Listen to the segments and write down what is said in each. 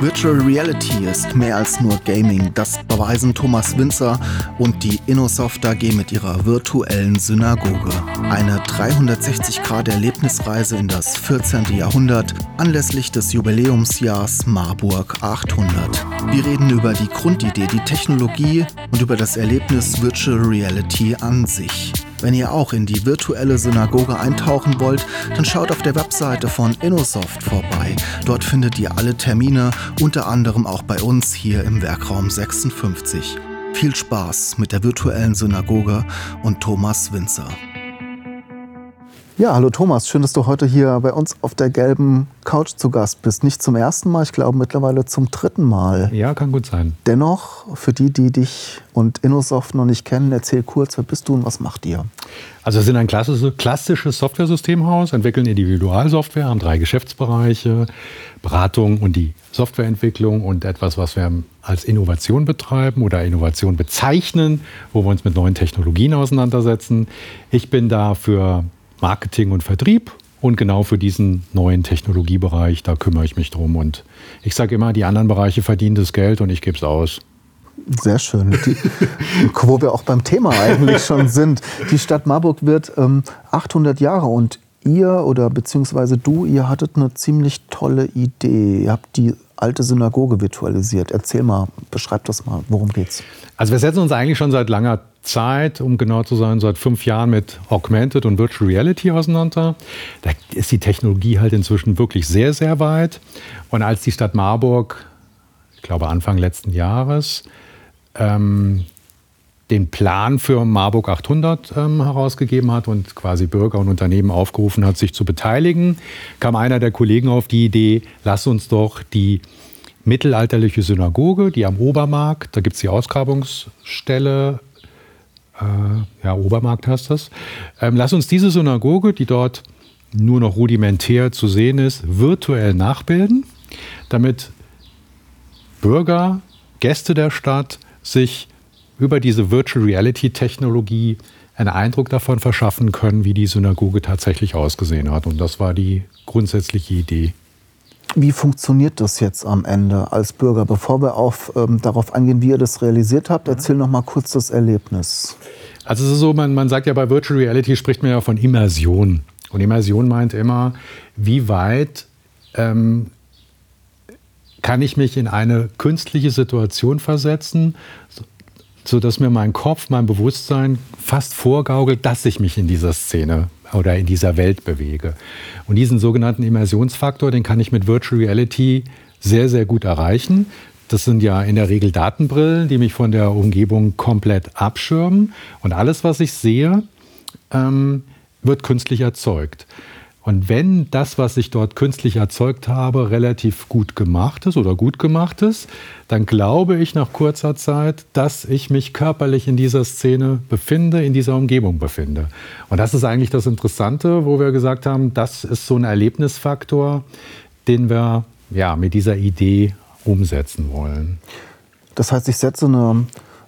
Virtual Reality ist mehr als nur Gaming. Das beweisen Thomas Winzer und die Innosoft AG mit ihrer virtuellen Synagoge. Eine 360-Grad-Erlebnisreise in das 14. Jahrhundert anlässlich des Jubiläumsjahrs Marburg 800. Wir reden über die Grundidee, die Technologie und über das Erlebnis Virtual Reality an sich. Wenn ihr auch in die virtuelle Synagoge eintauchen wollt, dann schaut auf der Webseite von Innosoft vorbei. Dort findet ihr alle Termine, unter anderem auch bei uns hier im Werkraum 56. Viel Spaß mit der virtuellen Synagoge und Thomas Winzer. Ja, hallo Thomas, schön, dass du heute hier bei uns auf der gelben Couch zu Gast bist. Nicht zum ersten Mal, ich glaube mittlerweile zum dritten Mal. Ja, kann gut sein. Dennoch, für die, die dich und Innosoft noch nicht kennen, erzähl kurz, wer bist du und was macht ihr? Also wir sind ein klassisches Software-Systemhaus, entwickeln Individualsoftware, haben drei Geschäftsbereiche, Beratung und die Softwareentwicklung und etwas, was wir als Innovation betreiben oder Innovation bezeichnen, wo wir uns mit neuen Technologien auseinandersetzen. Ich bin da für Marketing und Vertrieb und genau für diesen neuen Technologiebereich, da kümmere ich mich drum. Und ich sage immer, die anderen Bereiche verdienen das Geld und ich gebe es aus. Sehr schön. Die, wo wir auch beim Thema eigentlich schon sind. Die Stadt Marburg wird ähm, 800 Jahre und ihr oder beziehungsweise du, ihr hattet eine ziemlich tolle Idee. Ihr habt die alte Synagoge virtualisiert. Erzähl mal, beschreib das mal. Worum geht's? Also wir setzen uns eigentlich schon seit langer Zeit, um genau zu sein, seit fünf Jahren mit Augmented und Virtual Reality auseinander. Da ist die Technologie halt inzwischen wirklich sehr, sehr weit. Und als die Stadt Marburg, ich glaube Anfang letzten Jahres, ähm, den Plan für Marburg 800 ähm, herausgegeben hat und quasi Bürger und Unternehmen aufgerufen hat, sich zu beteiligen, kam einer der Kollegen auf die Idee, lass uns doch die mittelalterliche Synagoge, die am Obermarkt, da gibt es die Ausgrabungsstelle, äh, ja, Obermarkt heißt das. Ähm, lass uns diese Synagoge, die dort nur noch rudimentär zu sehen ist, virtuell nachbilden, damit Bürger, Gäste der Stadt sich über diese Virtual Reality Technologie einen Eindruck davon verschaffen können, wie die Synagoge tatsächlich ausgesehen hat. Und das war die grundsätzliche Idee. Wie funktioniert das jetzt am Ende als Bürger? Bevor wir auf, ähm, darauf eingehen, wie ihr das realisiert habt, erzähl noch mal kurz das Erlebnis. Also es ist so, man, man sagt ja bei Virtual Reality spricht man ja von Immersion. Und Immersion meint immer, wie weit ähm, kann ich mich in eine künstliche Situation versetzen, sodass mir mein Kopf, mein Bewusstsein fast vorgaukelt, dass ich mich in dieser Szene oder in dieser Welt bewege. Und diesen sogenannten Immersionsfaktor, den kann ich mit Virtual Reality sehr, sehr gut erreichen. Das sind ja in der Regel Datenbrillen, die mich von der Umgebung komplett abschirmen. Und alles, was ich sehe, ähm, wird künstlich erzeugt. Und wenn das, was ich dort künstlich erzeugt habe, relativ gut gemacht ist oder gut gemacht ist, dann glaube ich nach kurzer Zeit, dass ich mich körperlich in dieser Szene befinde, in dieser Umgebung befinde. Und das ist eigentlich das Interessante, wo wir gesagt haben, das ist so ein Erlebnisfaktor, den wir ja mit dieser Idee umsetzen wollen. Das heißt, ich setze eine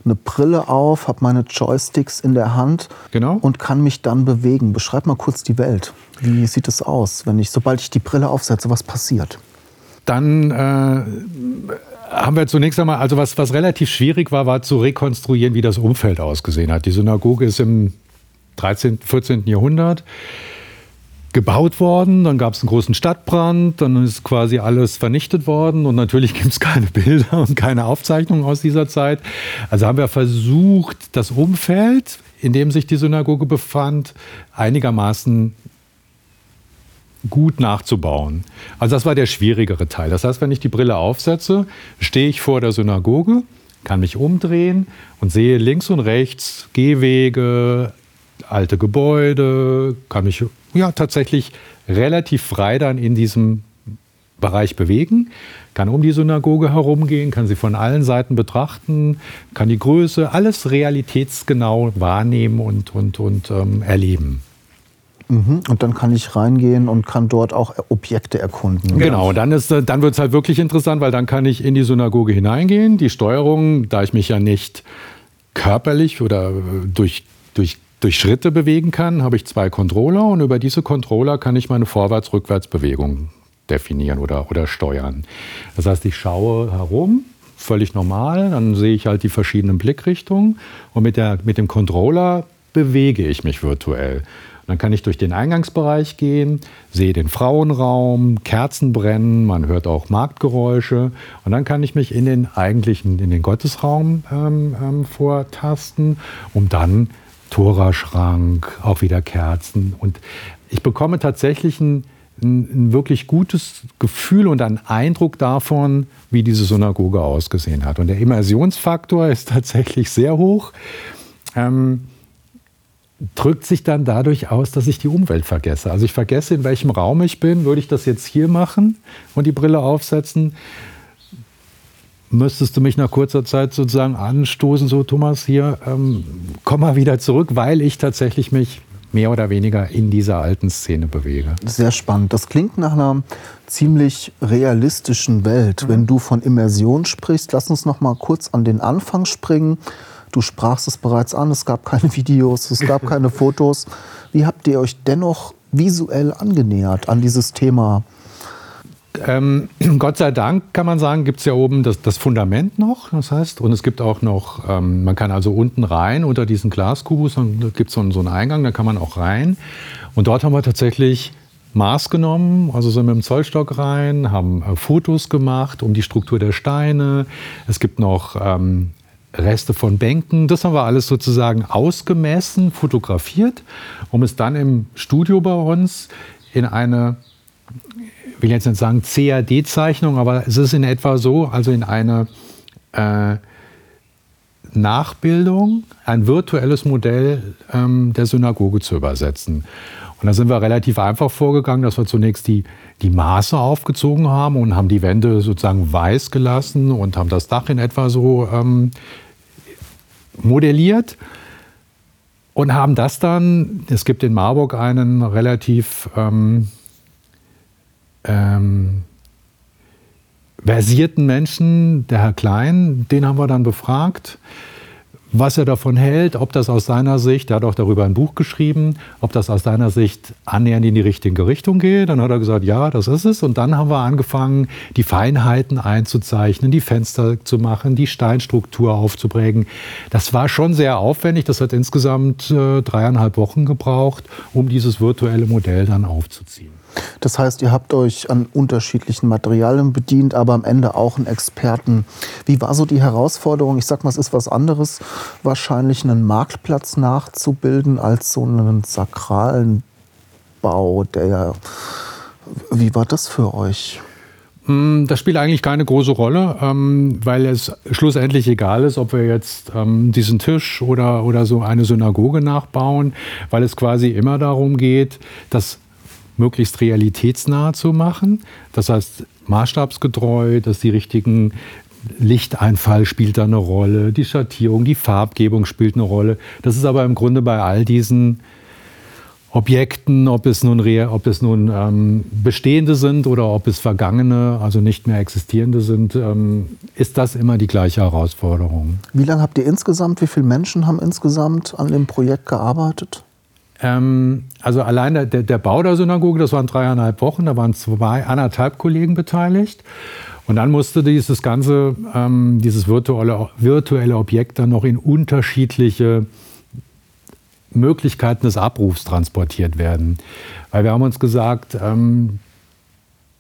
eine Brille auf, habe meine Joysticks in der Hand genau. und kann mich dann bewegen. Beschreib mal kurz die Welt. Wie sieht es aus, wenn ich, sobald ich die Brille aufsetze, was passiert? Dann äh, haben wir zunächst einmal, also was, was relativ schwierig war, war zu rekonstruieren, wie das Umfeld ausgesehen hat. Die Synagoge ist im 13., 14. Jahrhundert gebaut worden, dann gab es einen großen Stadtbrand, dann ist quasi alles vernichtet worden und natürlich gibt es keine Bilder und keine Aufzeichnungen aus dieser Zeit. Also haben wir versucht, das Umfeld, in dem sich die Synagoge befand, einigermaßen gut nachzubauen. Also das war der schwierigere Teil. Das heißt, wenn ich die Brille aufsetze, stehe ich vor der Synagoge, kann mich umdrehen und sehe links und rechts Gehwege, alte Gebäude, kann mich ja tatsächlich relativ frei dann in diesem Bereich bewegen, kann um die Synagoge herumgehen, kann sie von allen Seiten betrachten, kann die Größe, alles realitätsgenau wahrnehmen und, und, und ähm, erleben. Mhm. Und dann kann ich reingehen und kann dort auch Objekte erkunden. Genau, dann, dann wird es halt wirklich interessant, weil dann kann ich in die Synagoge hineingehen. Die Steuerung, da ich mich ja nicht körperlich oder durch, durch, durch Schritte bewegen kann, habe ich zwei Controller und über diese Controller kann ich meine Vorwärts-Rückwärts-Bewegung definieren oder, oder steuern. Das heißt, ich schaue herum, völlig normal, dann sehe ich halt die verschiedenen Blickrichtungen und mit, der, mit dem Controller bewege ich mich virtuell. Dann kann ich durch den Eingangsbereich gehen, sehe den Frauenraum, Kerzen brennen, man hört auch Marktgeräusche und dann kann ich mich in den eigentlichen, in den Gottesraum ähm, ähm, vortasten, um dann Toraschrank, auch wieder Kerzen und ich bekomme tatsächlich ein, ein, wirklich gutes Gefühl und einen Eindruck davon, wie diese Synagoge ausgesehen hat. Und der Immersionsfaktor ist tatsächlich sehr hoch. Ähm, drückt sich dann dadurch aus, dass ich die Umwelt vergesse. Also ich vergesse, in welchem Raum ich bin. Würde ich das jetzt hier machen und die Brille aufsetzen, müsstest du mich nach kurzer Zeit sozusagen anstoßen, so Thomas, hier, ähm, komm mal wieder zurück, weil ich tatsächlich mich mehr oder weniger in dieser alten Szene bewege. Sehr spannend. Das klingt nach einer ziemlich realistischen Welt. Mhm. Wenn du von Immersion sprichst, lass uns noch mal kurz an den Anfang springen. Du sprachst es bereits an, es gab keine Videos, es gab keine Fotos. Wie habt ihr euch dennoch visuell angenähert an dieses Thema? Ähm, Gott sei Dank kann man sagen, gibt es ja oben das, das, Fundament noch, das heißt, und es gibt auch noch, ähm, man kann also unten rein unter diesen Glaskubus, und da gibt es so, so einen Eingang, da kann man auch rein. Und dort haben wir tatsächlich Maß genommen, also sind mit dem Zollstock rein, haben äh, Fotos gemacht um die Struktur der Steine. Es gibt noch ähm, Reste von Bänken. Das haben wir alles sozusagen ausgemessen, fotografiert, um es dann im Studio bei uns in eine, will jetzt nicht sagen CAD-Zeichnung, aber es ist in etwa so, also in eine äh, Nachbildung, ein virtuelles Modell ähm, der Synagoge zu übersetzen. Und da sind wir relativ einfach vorgegangen, dass wir zunächst die, die Maße aufgezogen haben und haben die Wände sozusagen weiß gelassen und haben das Dach in etwa so ähm, modelliert und haben das dann, es gibt in Marburg einen relativ ähm, ähm, versierten Menschen, der Herr Klein, den haben wir dann befragt was er davon hält, ob das aus seiner Sicht, er hat auch darüber ein Buch geschrieben, ob das aus seiner Sicht annähernd in die richtige Richtung geht. Dann hat er gesagt, ja, das ist es. Und dann haben wir angefangen, die Feinheiten einzuzeichnen, die Fenster zu machen, die Steinstruktur aufzuprägen. Das war schon sehr aufwendig. Das hat insgesamt äh, dreieinhalb Wochen gebraucht, um dieses virtuelle Modell dann aufzuziehen. Das heißt, ihr habt euch an unterschiedlichen Materialien bedient, aber am Ende auch einen Experten. Wie war so die Herausforderung? Ich sag mal, es ist was anderes, wahrscheinlich einen Marktplatz nachzubilden als so einen sakralen Bau, der ja. Wie war das für euch? Hm, das spielt eigentlich keine große Rolle, ähm, weil es schlussendlich egal ist, ob wir jetzt ähm, diesen Tisch oder, oder so eine Synagoge nachbauen, weil es quasi immer darum geht, dass möglichst realitätsnah zu machen. Das heißt, maßstabsgetreu, dass die richtigen Lichteinfall spielt da eine Rolle, die Schattierung, die Farbgebung spielt eine Rolle. Das ist aber im Grunde bei all diesen Objekten, ob es nun, ob es nun ähm, bestehende sind oder ob es vergangene, also nicht mehr existierende sind, ähm, ist das immer die gleiche Herausforderung. Wie lange habt ihr insgesamt, wie viele Menschen haben insgesamt an dem Projekt gearbeitet? Ähm, also allein der, der Bau der Synagoge, das waren dreieinhalb Wochen, da waren zwei, anderthalb Kollegen beteiligt. Und dann musste dieses ganze, ähm, dieses virtuelle, virtuelle Objekt dann noch in unterschiedliche Möglichkeiten des Abrufs transportiert werden. Weil wir haben uns gesagt, ähm,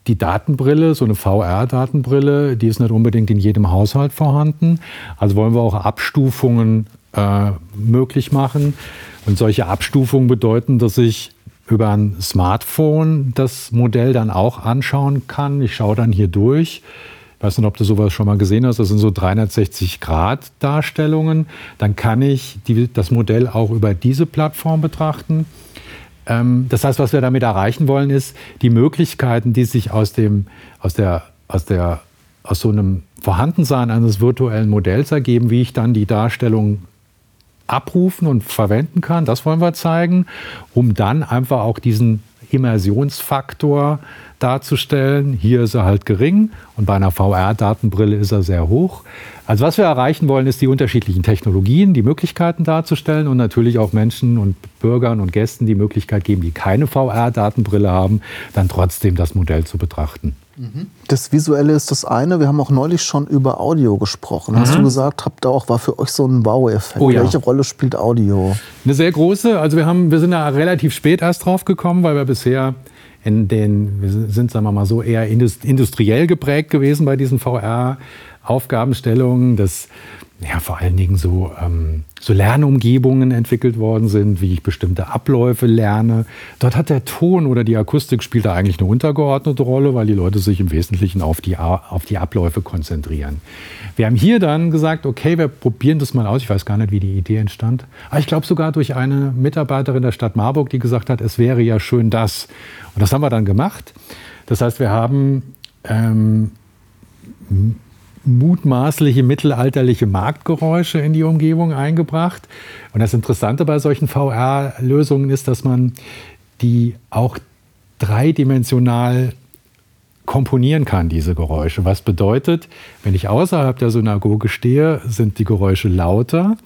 die Datenbrille, so eine VR-Datenbrille, die ist nicht unbedingt in jedem Haushalt vorhanden. Also wollen wir auch Abstufungen äh, möglich machen. Und solche Abstufungen bedeuten, dass ich über ein Smartphone das Modell dann auch anschauen kann. Ich schaue dann hier durch. Ich weiß nicht, ob du sowas schon mal gesehen hast. Das sind so 360-Grad-Darstellungen. Dann kann ich die, das Modell auch über diese Plattform betrachten. Ähm, das heißt, was wir damit erreichen wollen, ist, die Möglichkeiten, die sich aus, dem, aus, der, aus der aus so einem Vorhandensein eines virtuellen Modells ergeben, wie ich dann die Darstellung abrufen und verwenden kann. Das wollen wir zeigen, um dann einfach auch diesen Immersionsfaktor darzustellen. Hier ist er halt gering und bei einer VR-Datenbrille ist er sehr hoch. Also was wir erreichen wollen, ist die unterschiedlichen Technologien, die Möglichkeiten darzustellen und natürlich auch Menschen und Bürgern und Gästen die Möglichkeit geben, die keine VR-Datenbrille haben, dann trotzdem das Modell zu betrachten. Das Visuelle ist das eine. Wir haben auch neulich schon über Audio gesprochen. Mhm. Hast du gesagt, habt da auch war für euch so ein Wow-Effekt? Oh, ja. Welche Rolle spielt Audio? Eine sehr große. Also wir haben, wir sind da relativ spät erst drauf gekommen, weil wir bisher in den, wir sind, sagen wir mal so, eher industriell geprägt gewesen bei diesen VR-Aufgabenstellungen. Das ja, vor allen Dingen so, ähm, so Lernumgebungen entwickelt worden sind, wie ich bestimmte Abläufe lerne. Dort hat der Ton oder die Akustik spielt da eigentlich eine untergeordnete Rolle, weil die Leute sich im Wesentlichen auf die, auf die Abläufe konzentrieren. Wir haben hier dann gesagt, okay, wir probieren das mal aus. Ich weiß gar nicht, wie die Idee entstand. Aber ich glaube sogar durch eine Mitarbeiterin der Stadt Marburg, die gesagt hat, es wäre ja schön das. Und das haben wir dann gemacht. Das heißt, wir haben ähm, mutmaßliche mittelalterliche Marktgeräusche in die Umgebung eingebracht. Und das Interessante bei solchen VR-Lösungen ist, dass man die auch dreidimensional komponieren kann, diese Geräusche. Was bedeutet, wenn ich außerhalb der Synagoge stehe, sind die Geräusche lauter,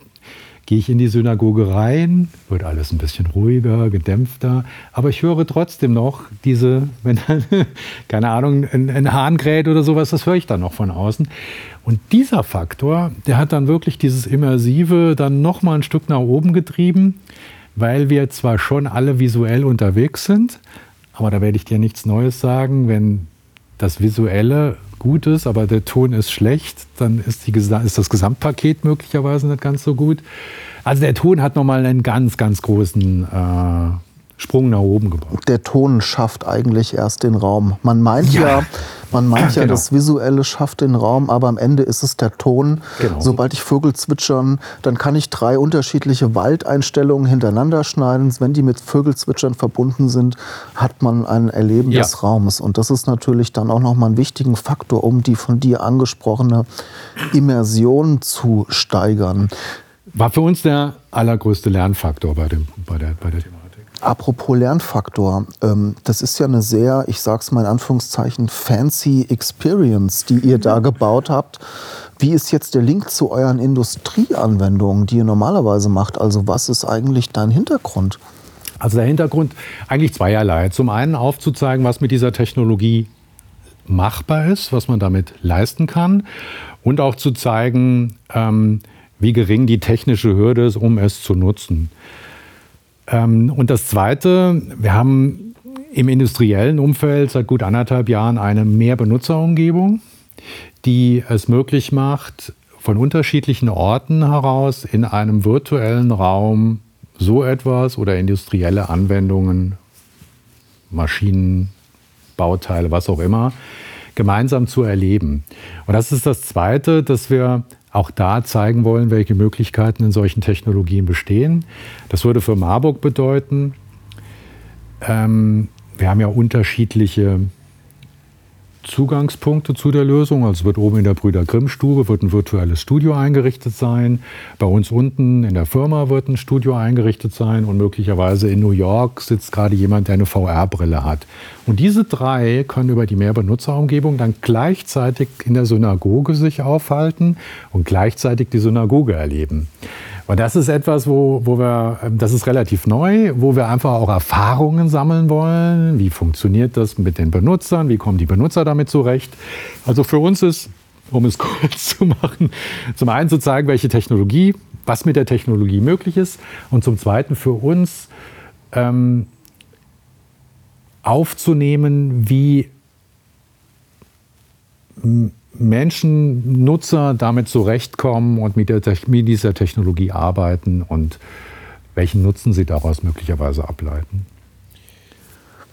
gehe ich in die Synagoge rein, wird alles ein bisschen ruhiger, gedämpfter, aber ich höre trotzdem noch diese, wenn dann, keine Ahnung, ein, ein Hahn kräht oder sowas, das höre ich dann noch von außen. Und dieser Faktor, der hat dann wirklich dieses Immersive dann noch mal ein Stück nach oben getrieben, weil wir zwar schon alle visuell unterwegs sind, aber da werde ich dir nichts Neues sagen, wenn das Visuelle gut ist, aber der Ton ist schlecht, dann ist, die, ist das Gesamtpaket möglicherweise nicht ganz so gut. Also der Ton hat nochmal einen ganz, ganz großen äh, Sprung nach oben gebracht. Der Ton schafft eigentlich erst den Raum. Man meint ja, ja man meint ja, genau. das Visuelle schafft den Raum, aber am Ende ist es der Ton. Genau. Sobald ich Vögel zwitschern, dann kann ich drei unterschiedliche Waldeinstellungen hintereinander schneiden. Wenn die mit Vögelzwitschern verbunden sind, hat man ein Erleben ja. des Raumes. Und das ist natürlich dann auch nochmal ein wichtiger Faktor, um die von dir angesprochene Immersion zu steigern. War für uns der allergrößte Lernfaktor bei, dem, bei, der, bei der Thema. Apropos Lernfaktor, ähm, das ist ja eine sehr, ich sag's mal in Anführungszeichen, fancy Experience, die ihr da gebaut habt. Wie ist jetzt der Link zu euren Industrieanwendungen, die ihr normalerweise macht? Also was ist eigentlich dein Hintergrund? Also der Hintergrund eigentlich zweierlei. Zum einen aufzuzeigen, was mit dieser Technologie machbar ist, was man damit leisten kann und auch zu zeigen, ähm, wie gering die technische Hürde ist, um es zu nutzen. Ähm, und das Zweite, wir haben im industriellen Umfeld seit gut anderthalb Jahren eine Mehrbenutzerumgebung, die es möglich macht, von unterschiedlichen Orten heraus in einem virtuellen Raum so etwas oder industrielle Anwendungen, Maschinen, Bauteile, was auch immer, gemeinsam zu erleben. Und das ist das Zweite, dass wir auch da zeigen wollen, welche Möglichkeiten in solchen Technologien bestehen. Das würde für Marburg bedeuten, ähm, wir haben ja unterschiedliche Zugangspunkte zu der Lösung. Also wird oben in der Brüder Grimm Stube wird ein virtuelles Studio eingerichtet sein. Bei uns unten in der Firma wird ein Studio eingerichtet sein und möglicherweise in New York sitzt gerade jemand, der eine VR-Brille hat. Und diese drei können über die Mehrbenutzerumgebung dann gleichzeitig in der Synagoge sich aufhalten und gleichzeitig die Synagoge erleben. Und das ist etwas, wo, wo wir, ähm, das ist relativ neu, wo wir einfach auch Erfahrungen sammeln wollen. Wie funktioniert das mit den Benutzern? Wie kommen die Benutzer damit zurecht? Also für uns ist, um es kurz zu machen, zum einen zu zeigen, welche Technologie, was mit der Technologie möglich ist und zum zweiten für uns ähm, aufzunehmen, wie Menschen, Nutzer damit zurechtkommen und mit, der, mit dieser Technologie arbeiten und welchen Nutzen sie daraus möglicherweise ableiten.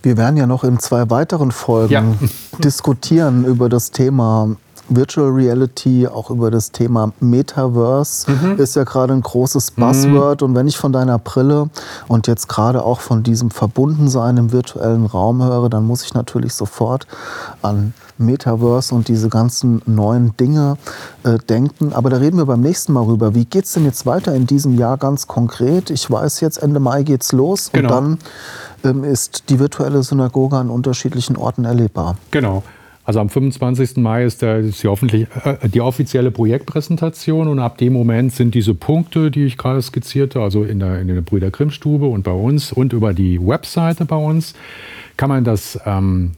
Wir werden ja noch in zwei weiteren Folgen ja. diskutieren über das Thema Virtual Reality, auch über das Thema Metaverse. Mhm. Ist ja gerade ein großes Buzzword. Mhm. Und wenn ich von deiner Brille und jetzt gerade auch von diesem Verbundensein im virtuellen Raum höre, dann muss ich natürlich sofort an Metaverse und diese ganzen neuen Dinge äh, denken. Aber da reden wir beim nächsten Mal rüber. Wie geht es denn jetzt weiter in diesem Jahr ganz konkret? Ich weiß jetzt, Ende Mai geht's los Genau. und dann ähm, ist die virtuelle Synagoge an unterschiedlichen Orten erlebbar. Genau. Also am 25. Mai ist, der, ist die, äh, die offizielle Projektpräsentation und ab dem Moment sind diese Punkte, die ich gerade skizzierte, also in der, in der Brüder Grimm Stube und bei uns und über die Webseite bei uns, kann man das, ähm,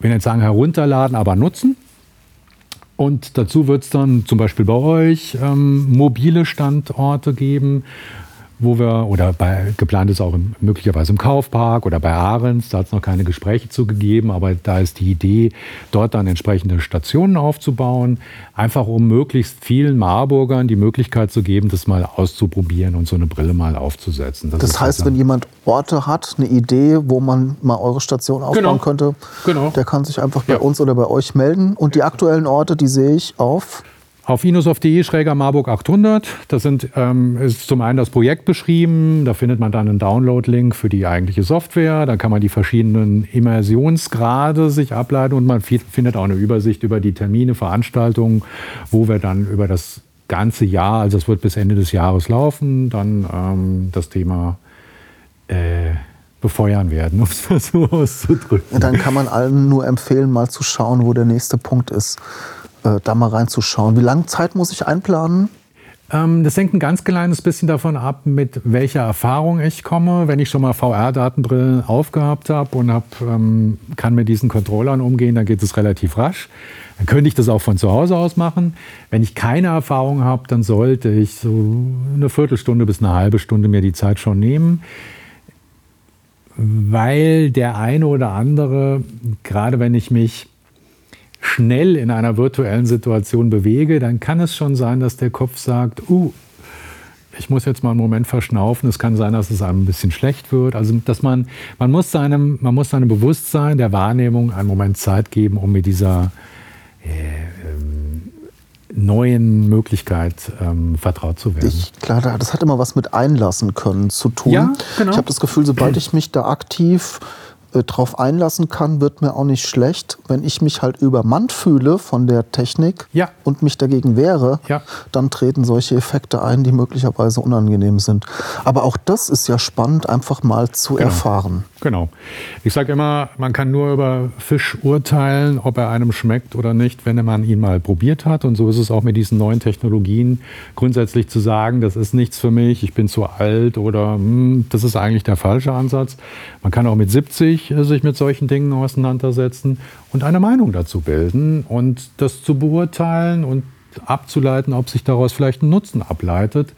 will nicht sagen herunterladen, aber nutzen. Und dazu wird es dann zum Beispiel bei euch ähm, mobile Standorte geben, wo wir, oder bei, geplant ist auch im, möglicherweise im Kaufpark oder bei Ahrens, da hat es noch keine Gespräche zu gegeben, aber da ist die Idee, dort dann entsprechende Stationen aufzubauen, einfach um möglichst vielen Marburgern die Möglichkeit zu geben, das mal auszuprobieren und so eine Brille mal aufzusetzen. Das ist heißt, sozusagen- wenn jemand Orte hat, eine Idee, wo man mal eure Station aufbauen Genau. könnte, Genau. der kann sich einfach bei Ja. uns oder bei euch melden. Und die aktuellen Orte, die sehe ich auf. Auf inusov.de schräger Marburg 800. Das sind, ähm, ist zum einen das Projekt beschrieben. Da findet man dann einen Download-Link für die eigentliche Software. Da kann man die verschiedenen Immersionsgrade sich ableiten und man fi- findet auch eine Übersicht über die Termine, Veranstaltungen, wo wir dann über das ganze Jahr, also es wird bis Ende des Jahres laufen, dann ähm, das Thema äh, befeuern werden, um es mal so auszudrücken. Dann kann man allen nur empfehlen, mal zu schauen, wo der nächste Punkt ist. Äh, da mal reinzuschauen. Wie lange Zeit muss ich einplanen? Ähm, das hängt ein ganz kleines bisschen davon ab, mit welcher Erfahrung ich komme. Wenn ich schon mal VR-Datenbrillen aufgehabt habe und hab, ähm, kann mit diesen Controllern umgehen, dann geht es relativ rasch. Dann könnte ich das auch von zu Hause aus machen. Wenn ich keine Erfahrung habe, dann sollte ich so eine Viertelstunde bis eine halbe Stunde mir die Zeit schon nehmen. Weil der eine oder andere, gerade wenn ich mich schnell in einer virtuellen Situation bewege, dann kann es schon sein, dass der Kopf sagt, uh, ich muss jetzt mal einen Moment verschnaufen. Es kann sein, dass es einem ein bisschen schlecht wird. Also, dass man, man muss seinem, man muss seinem Bewusstsein der Wahrnehmung einen Moment Zeit geben, um mit dieser äh, ähm, neuen Möglichkeit ähm, vertraut zu werden. Ich, klar, da- das hat immer was mit einlassen können zu tun. Ja, genau. Ich habe das Gefühl, sobald ich mich da aktiv äh, drauf einlassen kann, wird mir auch nicht schlecht. Wenn ich mich halt übermannt fühle von der Technik Ja. und mich dagegen wehre, Ja. dann treten solche Effekte ein, die möglicherweise unangenehm sind. Aber auch das ist ja spannend, einfach mal zu erfahren. Genau. Ich sage immer, man kann nur über Fisch urteilen, ob er einem schmeckt oder nicht, wenn man ihn mal probiert hat. Und so ist es auch mit diesen neuen Technologien. Grundsätzlich zu sagen, das ist nichts für mich, ich bin zu alt oder hm, das ist eigentlich der falsche Ansatz. Man kann auch mit 70 äh, sich mit solchen Dingen auseinandersetzen und eine Meinung dazu bilden und das zu beurteilen und abzuleiten, ob sich daraus vielleicht ein Nutzen ableitet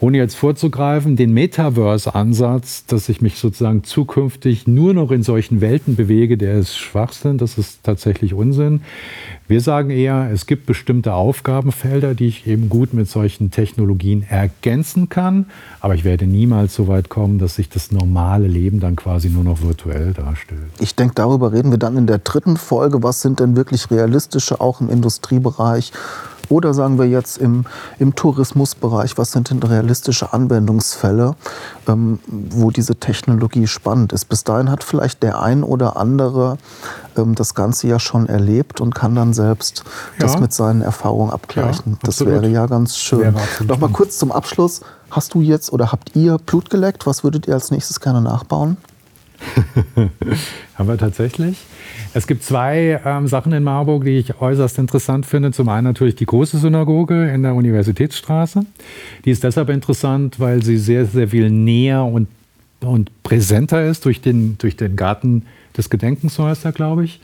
ohne jetzt vorzugreifen, den Metaverse-Ansatz, dass ich mich sozusagen zukünftig nur noch in solchen Welten bewege, der ist Schwachsinn, das ist tatsächlich Unsinn. Wir sagen eher, es gibt bestimmte Aufgabenfelder, die ich eben gut mit solchen Technologien ergänzen kann, aber ich werde niemals so weit kommen, dass sich das normale Leben dann quasi nur noch virtuell darstellt. Ich denke, darüber reden wir dann in der dritten Folge. Was sind denn wirklich realistische, auch im Industriebereich? Oder sagen wir jetzt im, im Tourismusbereich, was sind denn realistische Anwendungsfälle, ähm, wo diese Technologie spannend ist? Bis dahin hat vielleicht der ein oder andere ähm, das Ganze ja schon erlebt und kann dann selbst das Ja. mit seinen Erfahrungen abgleichen. Ja, das wäre ja ganz schön. Wäre absolut Noch mal schön. kurz zum Abschluss. Hast du jetzt oder habt ihr Blut geleckt? Was würdet ihr als nächstes gerne nachbauen? Haben wir tatsächlich. Es gibt zwei ähm, Sachen in Marburg, die ich äußerst interessant finde. Zum einen natürlich die große Synagoge in der Universitätsstraße. Die ist deshalb interessant, weil sie sehr, sehr viel näher und, und präsenter ist durch den, durch den Garten des Gedenkens, so heißt er, glaube ich.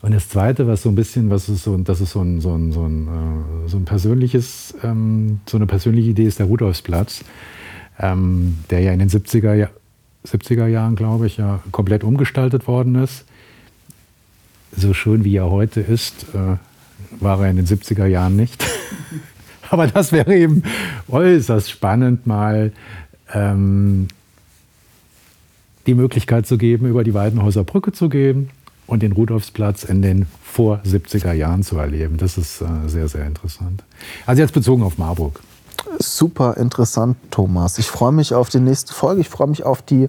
Und das Zweite, was so ein bisschen, was ist so, das ist so ein, so ein, so ein, äh, so ein persönliches, ähm, so eine persönliche Idee ist der Rudolfsplatz, ähm, der ja in den 70er, Ja- 70er Jahren, glaube ich, ja komplett umgestaltet worden ist. So schön wie er heute ist, äh, war er in den 70er Jahren nicht. Aber das wäre eben äußerst spannend, mal ähm, die Möglichkeit zu geben, über die Weidenhäuser Brücke zu gehen und den Rudolfsplatz in den vor 70er Jahren zu erleben. Das ist äh, sehr, sehr interessant. Also jetzt bezogen auf Marburg. Super interessant, Thomas. Ich freue mich auf die nächste Folge. Ich freue mich auf die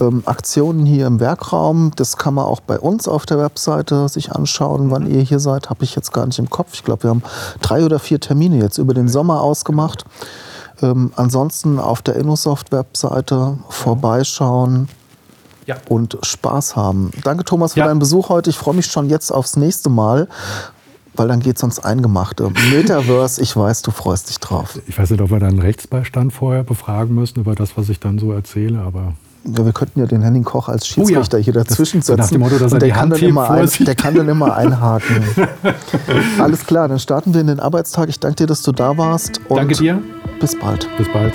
ähm, Aktionen hier im Werkraum. Das kann man auch bei uns auf der Webseite sich anschauen, wann ihr hier seid. Habe ich jetzt gar nicht im Kopf. Ich glaube, wir haben drei oder vier Termine jetzt über den Sommer ausgemacht. Ähm, ansonsten auf der InnoSoft-Webseite vorbeischauen ja. und Spaß haben. Danke, Thomas, für ja. deinen Besuch heute. Ich freue mich schon jetzt aufs nächste Mal, weil dann geht es uns Eingemachte. Metaverse, ich weiß, du freust dich drauf. Ich weiß nicht, ob wir dann Rechtsbeistand vorher befragen müssen über das, was ich dann so erzähle, aber. Ja, wir könnten ja den Henning Koch als Schiedsrichter oh ja. hier dazwischen setzen. Nach dem Motto, dass er der, kann dann immer ein, der kann dann immer einhaken. Alles klar, dann starten wir in den Arbeitstag. Ich danke dir, dass du da warst. danke dir. Bis bald. Bis bald.